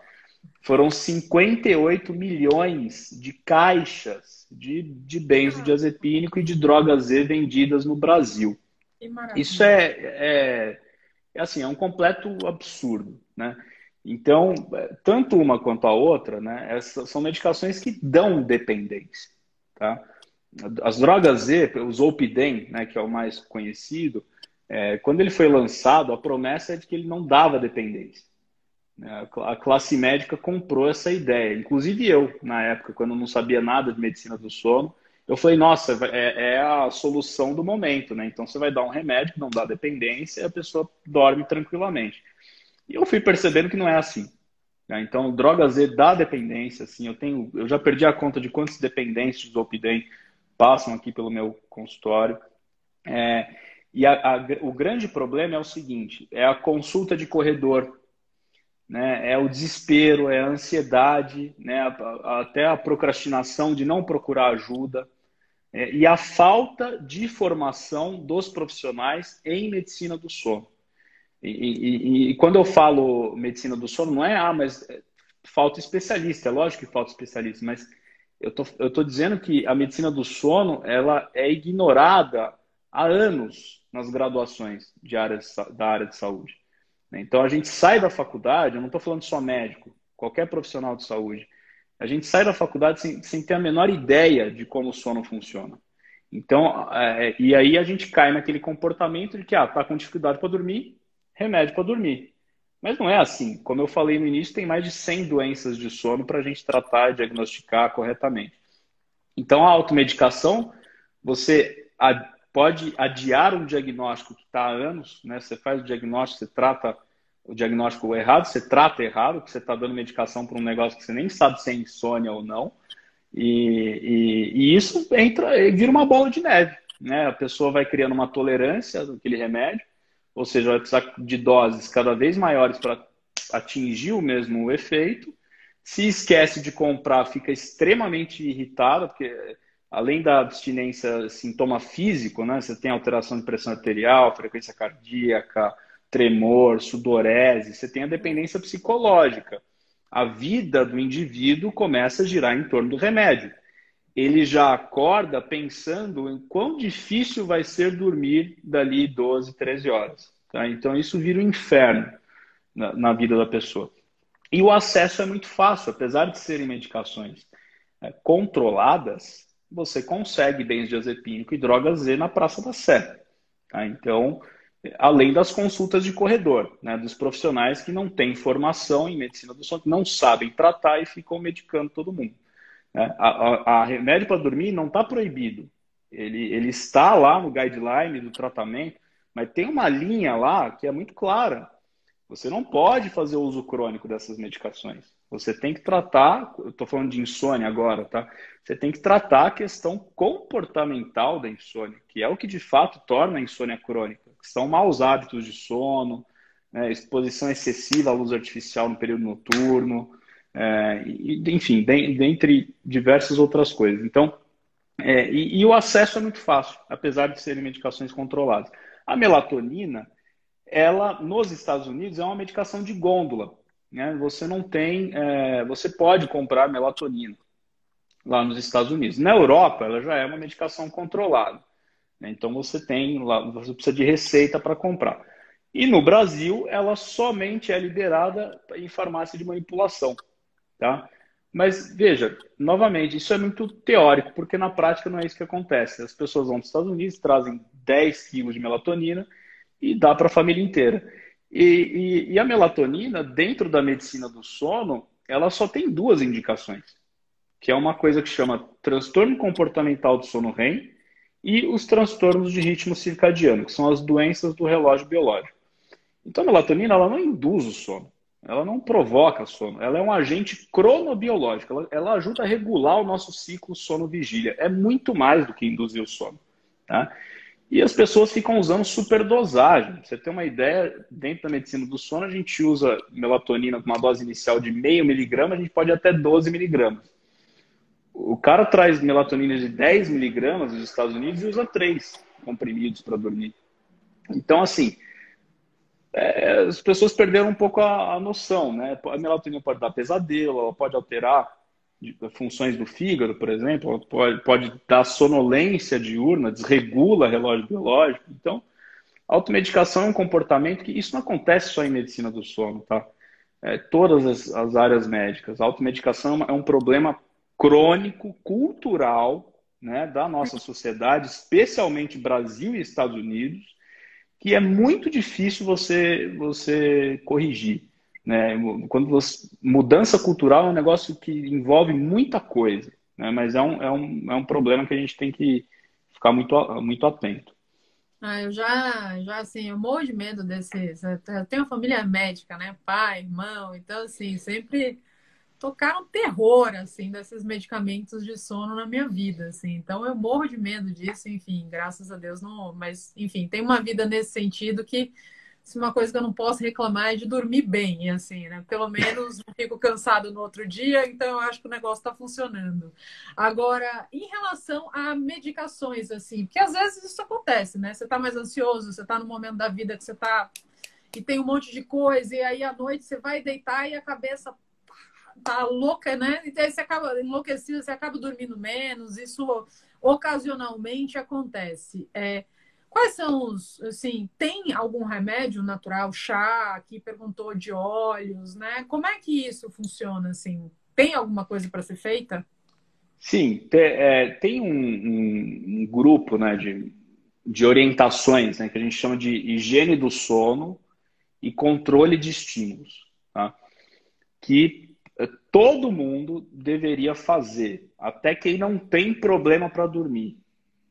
[SPEAKER 3] foram 58 milhões de caixas de, de benzodiazepínico e de droga Z vendidas no Brasil. Isso é, é, é, assim, é um completo absurdo, né? Então, tanto uma quanto a outra, né, essas são medicações que dão dependência. Tá? As drogas Z, o Zolpidem, né, que é o mais conhecido, é, quando ele foi lançado, a promessa é de que ele não dava dependência. Né? A classe médica comprou essa ideia. Inclusive eu, na época, quando não sabia nada de medicina do sono, eu falei, nossa, é, é a solução do momento, né? Então você vai dar um remédio não dá dependência e a pessoa dorme tranquilamente. E eu fui percebendo que não é assim. Né? Então, droga Z dá dependência. Assim, eu, tenho, eu já perdi a conta de quantos dependentes do Zolpidem passam aqui pelo meu consultório. É, e a, a, o grande problema é o seguinte: é a consulta de corredor, né? é o desespero, é a ansiedade, né? até a procrastinação de não procurar ajuda. É, e a falta de formação dos profissionais em medicina do sono. E, e, e, quando eu falo medicina do sono, não é, ah, mas falta especialista. É lógico que falta especialista, mas eu tô, eu tô dizendo que a medicina do sono ela é ignorada há anos nas graduações de área, da área de saúde. Então a gente sai da faculdade, eu não estou falando só médico, qualquer profissional de saúde, a gente sai da faculdade sem, sem ter a menor ideia de como o sono funciona. Então, é, e aí a gente cai naquele comportamento de que, ah, tá com dificuldade para dormir, remédio para dormir. Mas não é assim. Como eu falei no início, tem mais de 100 doenças de sono para a gente tratar e diagnosticar corretamente. Então, a automedicação, você pode adiar um diagnóstico que está há anos, né? Você faz o diagnóstico, você trata o diagnóstico errado, você trata errado, porque você está dando medicação para um negócio que você nem sabe se é insônia ou não. E, e, e, isso entra, vira uma bola de neve. Né? A pessoa vai criando uma tolerância daquele remédio, ou seja, vai precisar de doses cada vez maiores para atingir o mesmo efeito. Se esquece de comprar, fica extremamente irritada, porque além da abstinência, sintoma físico, né? Você tem alteração de pressão arterial, frequência cardíaca, tremor, sudorese, você tem a dependência psicológica. A vida do indivíduo começa a girar em torno do remédio. Ele já acorda pensando em quão difícil vai ser dormir dali 12, 13 horas. Tá? Então, isso vira um inferno na, na vida da pessoa. E o acesso é muito fácil, apesar de serem medicações é, controladas, você consegue benzodiazepínico e droga Z na Praça da Sé. Tá? Então, além das consultas de corredor, né, dos profissionais que não têm formação em medicina do sono, que não sabem tratar e ficam medicando todo mundo. Né? A, a, a remédio para dormir não está proibido. Ele, ele está lá no guideline do tratamento, mas tem uma linha lá que é muito clara. Você não pode fazer uso crônico dessas medicações. Você tem que tratar, eu estou falando de insônia agora, tá? Você tem que tratar a questão comportamental da insônia, que é o que de fato torna a insônia crônica, são maus hábitos de sono, né, exposição excessiva à luz artificial no período noturno, é, e, enfim, dentre diversas outras coisas. Então, é, e, e o acesso é muito fácil, apesar de serem medicações controladas. A melatonina, ela nos Estados Unidos é uma medicação de gôndola. Né? Você não tem, é, você pode comprar melatonina lá nos Estados Unidos. Na Europa, ela já é uma medicação controlada. Né? Então você tem lá, você precisa de receita para comprar. E no Brasil, ela somente é liberada em farmácia de manipulação, tá? Mas veja, novamente, isso é muito teórico, porque na prática não é isso que acontece. As pessoas vão para os Estados Unidos, trazem 10 quilos de melatonina e dá para a família inteira. E, e, e, a melatonina, dentro da medicina do sono, ela só tem duas indicações, que é uma coisa que chama transtorno comportamental do sono REM e os transtornos de ritmo circadiano, que são as doenças do relógio biológico. Então, a melatonina ela não induz o sono, ela não provoca sono, ela é um agente cronobiológico, ela, ela ajuda a regular o nosso ciclo sono-vigília. É muito mais do que induzir o sono. Tá? E as pessoas ficam usando superdosagem. Pra você ter uma ideia, dentro da medicina do sono, a gente usa melatonina com uma dose inicial de meio miligrama, a gente pode ir até 12 miligramas. O cara traz melatonina de 10 miligramas dos Estados Unidos e usa três comprimidos para dormir. Então, assim, é, as pessoas perderam um pouco a, a, noção, né? A melatonina pode dar pesadelo, ela pode alterar funções do fígado, por exemplo, pode, pode dar sonolência diurna, desregula relógio biológico. Então, automedicação é um comportamento que isso não acontece só em medicina do sono, tá? É, todas as, as, áreas médicas. A automedicação é um problema crônico, cultural, né, da nossa sociedade, especialmente Brasil e Estados Unidos, que é muito difícil você, você corrigir. Né? Quando você, mudança cultural é um negócio que envolve muita coisa, né? mas é um, é, um, é um problema que a gente tem que ficar muito, muito atento.
[SPEAKER 2] Ah, eu já, já, assim, eu morro de medo desses. Eu tenho uma família médica, né? Pai, irmão, então, assim, sempre tocaram terror, assim, desses medicamentos de sono na minha vida, assim. Então, eu morro de medo disso, enfim, graças a Deus não. Mas, enfim, tem uma vida nesse sentido que se uma coisa que eu não posso reclamar é de dormir bem, assim, né? Pelo menos não fico cansado no outro dia, então eu acho que o negócio está funcionando. Agora, em relação a medicações, assim, porque às vezes isso acontece, né? Você está mais ansioso, você está no momento da vida que você está e tem um monte de coisa, e aí à noite você vai deitar e a cabeça tá louca, né? E aí você acaba enlouquecido, você acaba dormindo menos, isso ocasionalmente acontece. É, Quais são os, assim, tem algum remédio natural, chá, aqui perguntou de óleos, né? Como é que isso funciona, assim? Tem alguma coisa para ser feita?
[SPEAKER 3] Sim, é, tem um, um, um, grupo né, de, de orientações né, que a gente chama de higiene do sono e controle de estímulos, tá? que é, todo mundo deveria fazer, até quem não tem problema para dormir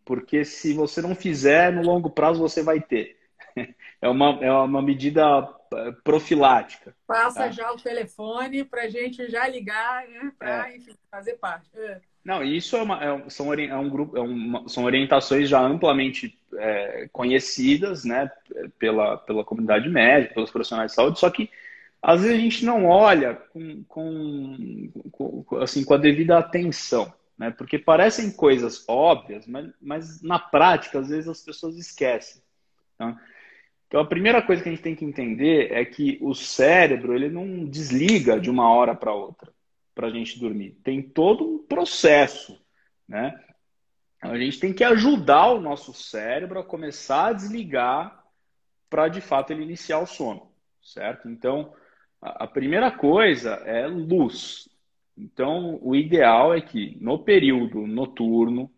[SPEAKER 3] porque se você não fizer, no longo prazo você vai ter. <laughs> é, uma, é uma medida eh, profilática.
[SPEAKER 2] Passa tá? já o telefone para a gente já ligar, né? Para, é. fazer parte. É.
[SPEAKER 3] Não, isso é, uma, é, são, é um grupo, é uma, são orientações já amplamente é, conhecidas né, pela, pela comunidade médica, pelos profissionais de saúde, só que às vezes a gente não olha com, com, com assim, com a devida atenção, né? Porque parecem coisas óbvias, mas, mas na prática, às vezes, as pessoas esquecem. Tá? Então, a primeira coisa que a gente tem que entender é que o cérebro ele não desliga de uma hora para outra para a gente dormir. Tem todo um processo, né? A gente tem que ajudar o nosso cérebro a começar a desligar para de fato ele iniciar o sono, certo? Então, a primeira coisa é luz. Então, o ideal é que no período noturno,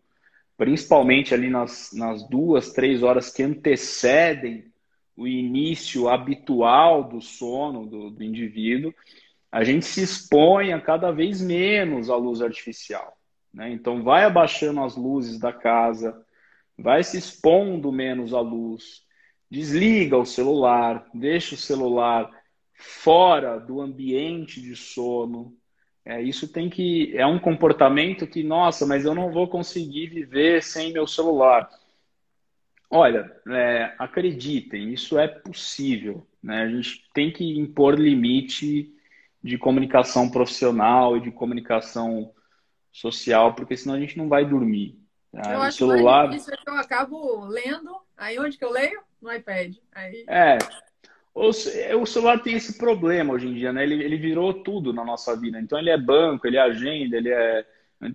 [SPEAKER 3] principalmente ali nas, nas duas, três horas que antecedem o início habitual do sono do, do indivíduo, a gente se expõe a cada vez menos à luz artificial. Né? Então, vai abaixando as luzes da casa, vai se expondo menos à luz, desliga o celular, deixa o celular fora do ambiente de sono. É, isso tem que. É um comportamento que, nossa, mas eu não vou conseguir viver sem meu celular. Olha, é, acreditem, isso é possível. Né? A gente tem que impor limite de comunicação profissional e de comunicação social, porque senão a gente não vai dormir.
[SPEAKER 2] Tá? Eu o acho celular... mais difícil é que eu acabo lendo. Aí onde que eu leio? No iPad. Aí...
[SPEAKER 3] É, o, o celular tem esse problema hoje em dia, né? Ele, ele virou tudo na nossa vida. Então ele é banco, ele é agenda, ele é.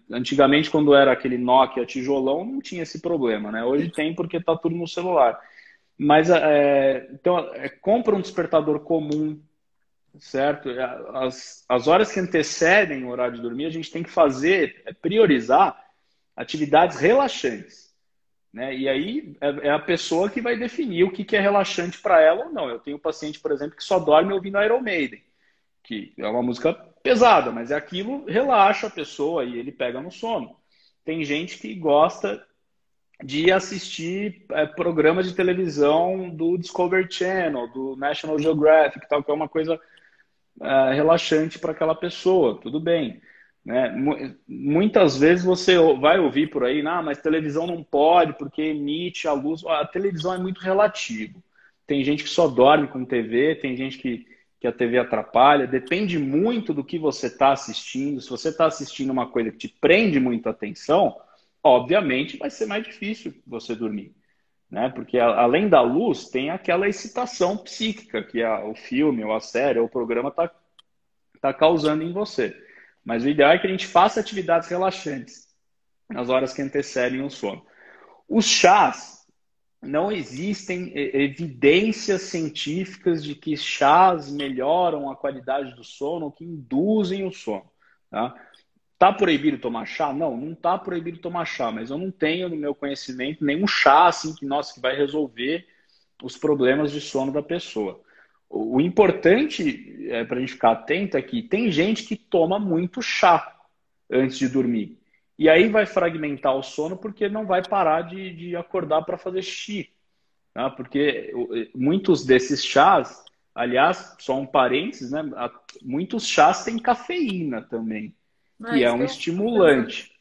[SPEAKER 3] Antigamente, quando era aquele Nokia tijolão, não tinha esse problema, né? Hoje tem porque está tudo no celular. Mas é, então é, compra um despertador comum, certo? As, as horas que antecedem o horário de dormir, a gente tem que fazer, é priorizar atividades relaxantes. Né? E aí é, é a pessoa que vai definir o que é relaxante para ela ou não. Eu tenho um paciente, por exemplo, que só dorme ouvindo Iron Maiden, que é uma música pesada, mas é aquilo relaxa a pessoa e ele pega no sono. Tem gente que gosta de assistir é, programas de televisão do Discovery Channel, do National Geographic, tal, que é uma coisa é, relaxante para aquela pessoa. Tudo bem. Né? Muitas vezes você vai ouvir por aí, ah, mas televisão não pode porque emite a luz. A televisão é muito relativo. Tem gente que só dorme com TV, tem gente que, que a TV atrapalha. Depende muito do que você está assistindo. Se você está assistindo uma coisa que te prende muito a atenção, obviamente vai ser mais difícil você dormir. Né? Porque além da luz, tem aquela excitação psíquica que a, o filme, ou a série, ou o programa está tá causando em você. Mas o ideal é que a gente faça atividades relaxantes nas horas que antecedem o sono. Os chás, não existem evidências científicas de que chás melhoram a qualidade do sono ou que induzem o sono. Tá? Tá proibido tomar chá? Não, não tá proibido tomar chá, mas eu não tenho no meu conhecimento nenhum chá assim que, nossa, que vai resolver os problemas de sono da pessoa. O importante é, para a gente ficar atento é que tem gente que toma muito chá antes de dormir. E aí vai fragmentar o sono porque não vai parar de, de acordar para fazer xixi. Tá? Porque muitos desses chás, aliás, só um parênteses, né? muitos chás têm cafeína também, Mas que é um é... estimulante.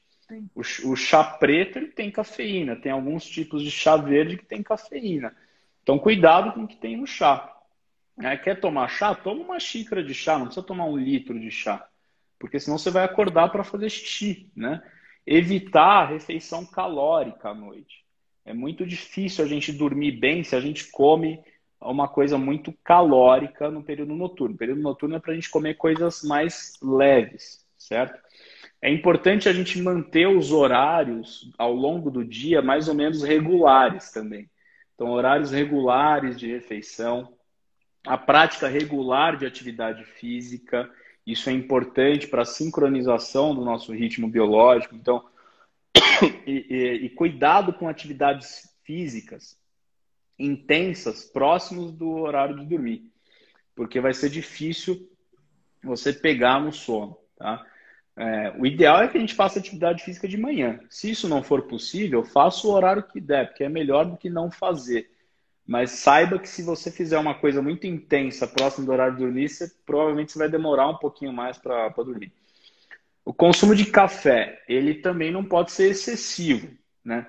[SPEAKER 3] O, o, chá preto ele tem cafeína, tem alguns tipos de chá verde que tem cafeína. Então, cuidado com o que tem no chá. É, quer tomar chá? Toma uma xícara de chá, não precisa tomar um litro de chá. Porque senão você vai acordar para fazer xixi, né? Evitar a refeição calórica à noite. É muito difícil a gente dormir bem se a gente come uma coisa muito calórica no período noturno. O período noturno é para a gente comer coisas mais leves, certo? É importante a gente manter os horários ao longo do dia mais ou menos regulares também. Então, horários regulares de refeição, a prática regular de atividade física, isso é importante para a sincronização do nosso ritmo biológico. Então, <coughs> e, e, e, cuidado com atividades físicas intensas próximos do horário de dormir, porque vai ser difícil você pegar no sono, tá? É, o ideal é que a gente faça atividade física de manhã. Se isso não for possível, faça o horário que der, porque é melhor do que não fazer. Mas saiba que se você fizer uma coisa muito intensa próximo do horário de dormir, você, provavelmente você vai demorar um pouquinho mais para dormir. O consumo de café, ele também não pode ser excessivo, né?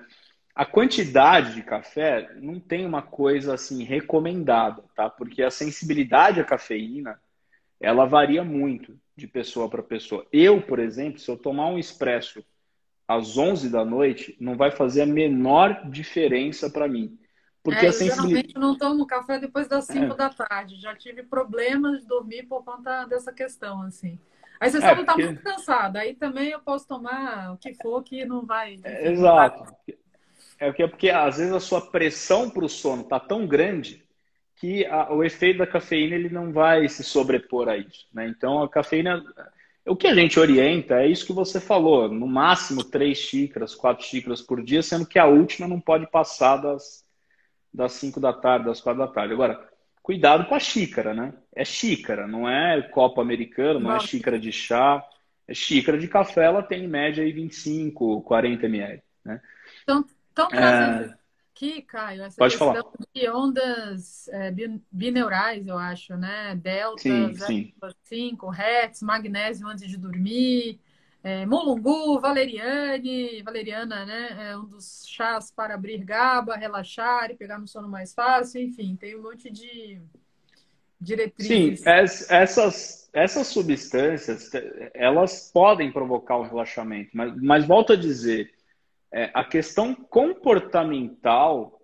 [SPEAKER 3] A quantidade de café não tem uma coisa assim recomendada, tá? Porque a sensibilidade à cafeína, ela varia muito de pessoa para pessoa. Eu, por exemplo, se eu tomar um expresso às 11 da noite, não vai fazer a menor diferença para mim.
[SPEAKER 2] Porque é, eu geralmente não tomo café depois das 5 é. da tarde. Já tive problemas de dormir por conta dessa questão, assim. Aí você é, só não está porque... muito cansado. Aí também eu posso tomar o que for que não vai. Enfim,
[SPEAKER 3] é, Exato. É porque, porque às vezes a sua pressão para o sono está tão grande que a, o efeito da cafeína ele não vai se sobrepor a isso. Né? Então a cafeína. O que a gente orienta é isso que você falou, no máximo três xícaras, quatro xícaras por dia, sendo que a última não pode passar das das 5 da tarde, das 4 da tarde. Agora, cuidado com a xícara, né? É xícara, não é copo americano, não é xícara de chá. É xícara de café, ela tem em média aí 25, 40 ml, né?
[SPEAKER 2] Então, então é... aqui, Caio, essa Pode questão falar. de ondas é, bineurais, eu acho, né? Delta, sim, 0,5 Hz, magnésio antes de dormir, é, Mulungu, Valeriane, Valeriana, né? É um dos chás para abrir gaba, relaxar e pegar no sono mais fácil, enfim, tem um monte de diretrizes.
[SPEAKER 3] Sim, essas, essas substâncias, elas podem provocar o um relaxamento, mas, mas volto a dizer, é, a questão comportamental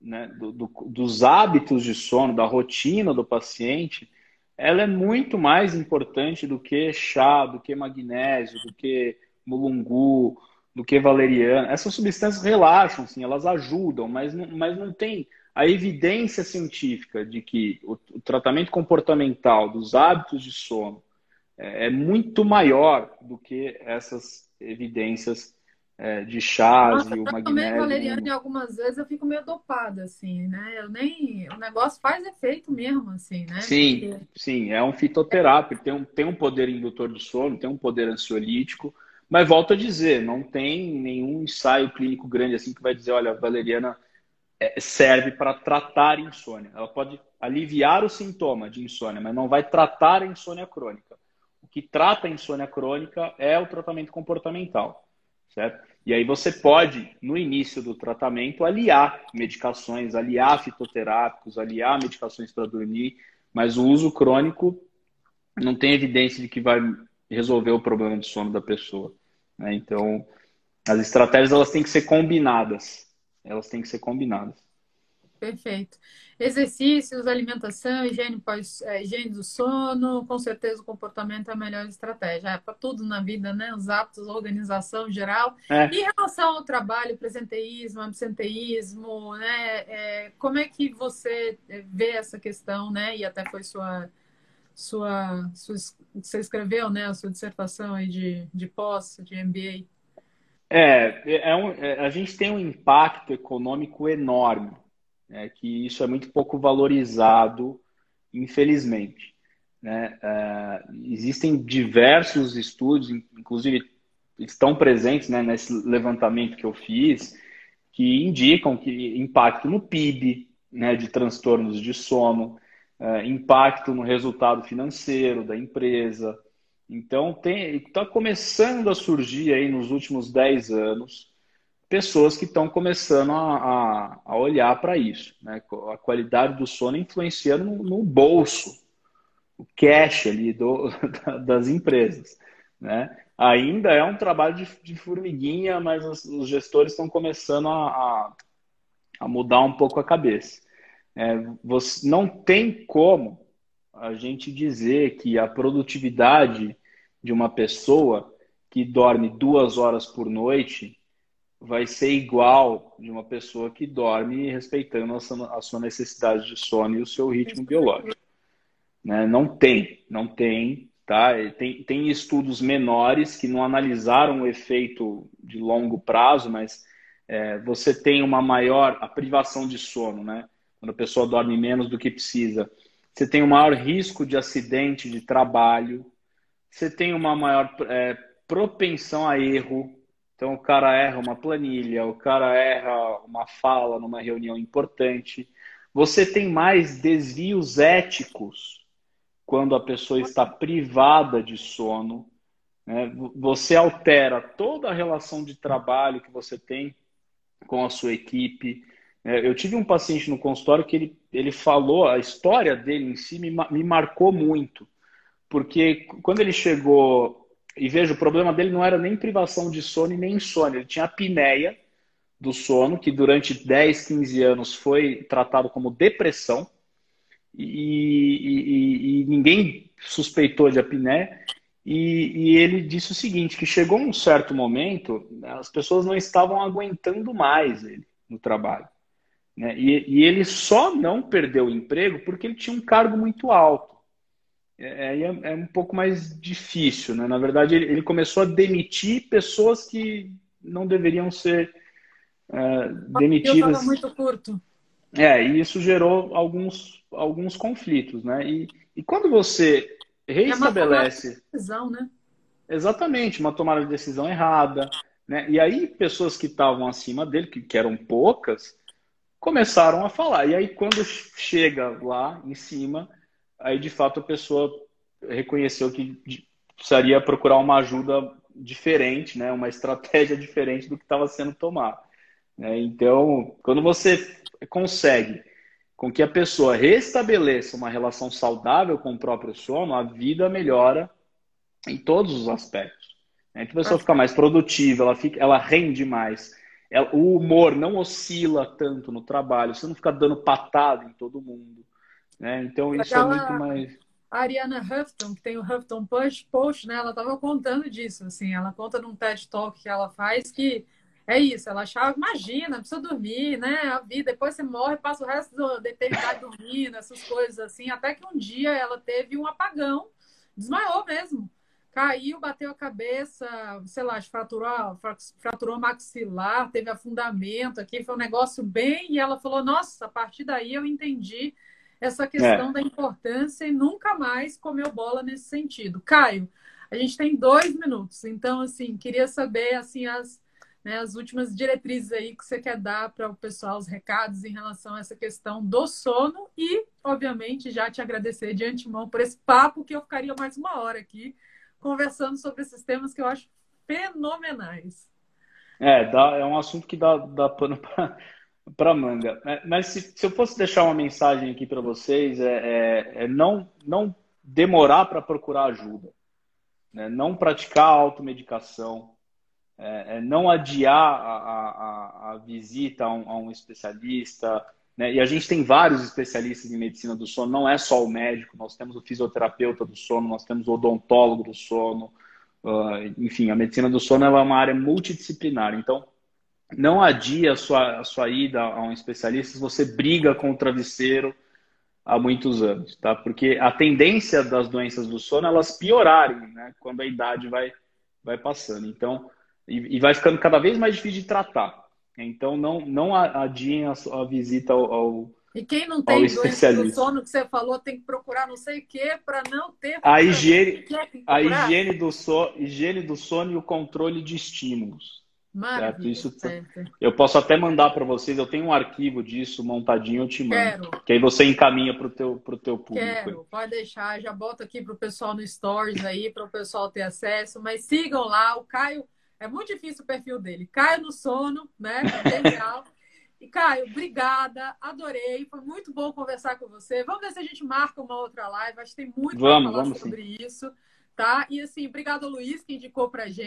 [SPEAKER 3] né, do, do, dos hábitos de sono, da rotina do paciente, ela é muito mais importante do que chá, do que magnésio, do que mulungu, do que valeriana. Essas substâncias relaxam, sim, elas ajudam, mas não, mas não tem a evidência científica de que o, o tratamento comportamental dos hábitos de sono é, é muito maior do que essas evidências é, de chás Nossa, e o magnésio. Eu tomei
[SPEAKER 2] valeriana algumas vezes eu fico meio dopada, assim, né? Eu nem... O negócio faz efeito mesmo, assim, né?
[SPEAKER 3] Sim, Porque... sim. É um fitoterápico, tem um, tem um poder indutor do sono, tem um poder ansiolítico, mas volto a dizer, não tem nenhum ensaio clínico grande assim que vai dizer, olha, a valeriana é, serve para tratar insônia. Ela pode aliviar o sintoma de insônia, mas não vai tratar a insônia crônica. O que trata a insônia crônica é o tratamento comportamental certo? E aí você pode, no início do tratamento, aliar medicações, aliar fitoterápicos, aliar medicações para dormir, mas o uso crônico não tem evidência de que vai resolver o problema de sono da pessoa. Né? Então, as estratégias elas têm que ser combinadas. Elas têm que ser combinadas.
[SPEAKER 2] Perfeito. Exercícios, alimentação, higiene, pós, é, higiene do sono, com certeza o comportamento é a melhor estratégia. É para tudo na vida, né? Os hábitos, a organização geral. É. E em relação ao trabalho, presenteísmo, absenteísmo, né? É, como é que você vê essa questão, né? E até foi sua, sua, sua você escreveu, né? A sua dissertação aí de, de pós, de MBA.
[SPEAKER 3] É, é um, é, a gente tem um impacto econômico enorme é que isso é muito pouco valorizado, infelizmente. Né? É, existem diversos estudos, inclusive estão presentes né, nesse levantamento que eu fiz, que indicam que impacto no PIB, né, de transtornos de sono, é, impacto no resultado financeiro da empresa. Então, está começando a surgir aí nos últimos 10 anos pessoas que estão começando a, a, olhar para isso. Né? A qualidade do sono influenciando no, no bolso, o cash ali do, <laughs> das empresas. Né? Ainda é um trabalho de, de formiguinha, mas os, os gestores estão começando a, a, a, mudar um pouco a cabeça. É, você, não tem como a gente dizer que a produtividade de uma pessoa que dorme duas horas por noite vai ser igual de uma pessoa que dorme respeitando a sua, necessidade de sono e o seu ritmo biológico. Né? Não tem, não tem, tá? Tem, tem estudos menores que não analisaram o efeito de longo prazo, mas é, você tem uma maior a privação de sono, né? Quando a pessoa dorme menos do que precisa, você tem um maior risco de acidente de trabalho, você tem uma maior é, propensão a erro, então o cara erra uma planilha, o cara erra uma fala numa reunião importante. você tem mais desvios éticos quando a pessoa está privada de sono. Né? Você altera toda a relação de trabalho que você tem com a sua equipe. É, eu tive um paciente no consultório que ele, ele falou, a história dele em si me, me marcou muito. Porque quando ele chegou, e veja, o problema dele não era nem privação de sono e nem insônia, ele tinha apneia do sono, que durante 10, 15 anos foi tratado como depressão, e, e, e ninguém suspeitou de apneia. E, e, ele disse o seguinte, que chegou um certo momento, as pessoas não estavam aguentando mais ele no trabalho. Né? E, e, ele só não perdeu o emprego porque ele tinha um cargo muito alto. É, é, é um pouco mais difícil. Né? Na verdade, ele, ele, começou a demitir pessoas que não deveriam ser é, demitidas.
[SPEAKER 2] muito curto.
[SPEAKER 3] É, e isso gerou alguns, alguns conflitos. Né? E, e quando você reestabelece. É uma
[SPEAKER 2] decisão, né?
[SPEAKER 3] Exatamente, uma tomada de decisão errada. Né? E aí, pessoas que estavam acima dele, que, que eram poucas, começaram a falar. E aí, quando chega lá em cima, aí de fato a pessoa reconheceu que precisaria procurar uma ajuda diferente, né? uma <laughs> estratégia diferente do que estava sendo tomado. Né? Então, quando você consegue com que a pessoa restabeleça uma relação saudável com o próprio sono, a vida melhora em todos os aspectos. Né? Então, a pessoa fica mais produtiva, ela, fica, ela rende mais, ela, o humor não oscila tanto no trabalho, você não fica dando patada em todo mundo. Né? Então, isso Aquela... é muito mais.
[SPEAKER 2] A Ariana Huffton, que tem o Huffton Push Post, né? Ela estava contando disso, assim, ela conta num TED Talk que ela faz que é isso, ela achava, imagina, precisa dormir, né? A vida, depois você morre, passa o resto da eternidade dormindo, essas coisas assim. Até que um dia ela teve um apagão, desmaiou mesmo. Caiu, bateu a cabeça, sei lá, fraturou, fraturou maxilar, teve afundamento aqui, foi um negócio bem. E ela falou: Nossa, a partir daí eu entendi essa questão é. da importância e nunca mais comeu bola nesse sentido. Caio, a gente tem dois minutos, então, assim, queria saber, assim, as né, as últimas diretrizes aí que você quer dar para o pessoal, os recados em relação a essa questão do sono e, obviamente, já te agradecer de antemão por esse papo que eu ficaria mais uma hora aqui conversando sobre esses temas que eu acho fenomenais.
[SPEAKER 3] É, dá, é um assunto que dá, dá pano para manga. É, mas se, se, eu fosse deixar uma mensagem aqui para vocês, é, é, é, não, não demorar para procurar ajuda, né? não praticar automedicação, é, é, não adiar a, a, a visita a um, a um especialista. Né? E a gente tem vários especialistas em medicina do sono, não é só o médico, nós temos o fisioterapeuta do sono, nós temos o odontólogo do sono. Uh, enfim, a medicina do sono é uma área multidisciplinar. Então, não adia a sua, a sua ida a um especialista se você briga com o travesseiro há muitos anos, tá? Porque a tendência das doenças do sono elas piorarem, né? Quando a idade vai, vai passando. Então, e, e vai ficando cada vez mais difícil de tratar. Então, não, não adiem a, a visita ao, ao
[SPEAKER 2] e quem não tem doença do sono que você falou tem que procurar não sei o que para não ter.
[SPEAKER 3] A higiene, a higiene do, so, higiene do sono e o controle de estímulos. Maravilha, Isso, certo. Eu posso até mandar para vocês, eu tenho um arquivo disso montadinho, eu te mando. Quero. Que aí você encaminha para o teu, pro teu público.
[SPEAKER 2] Quero, pode deixar, já bota aqui para o pessoal no Stories aí, para o pessoal ter acesso. Mas sigam lá, o Caio é muito difícil o perfil dele. Caio no sono, né? Genial. <laughs> E Caio, obrigada, adorei, foi muito bom conversar com você. Vamos ver se a gente marca uma outra live, acho que tem muito para falar sobre sim. isso, tá? E assim, obrigado Luiz que indicou pra gente.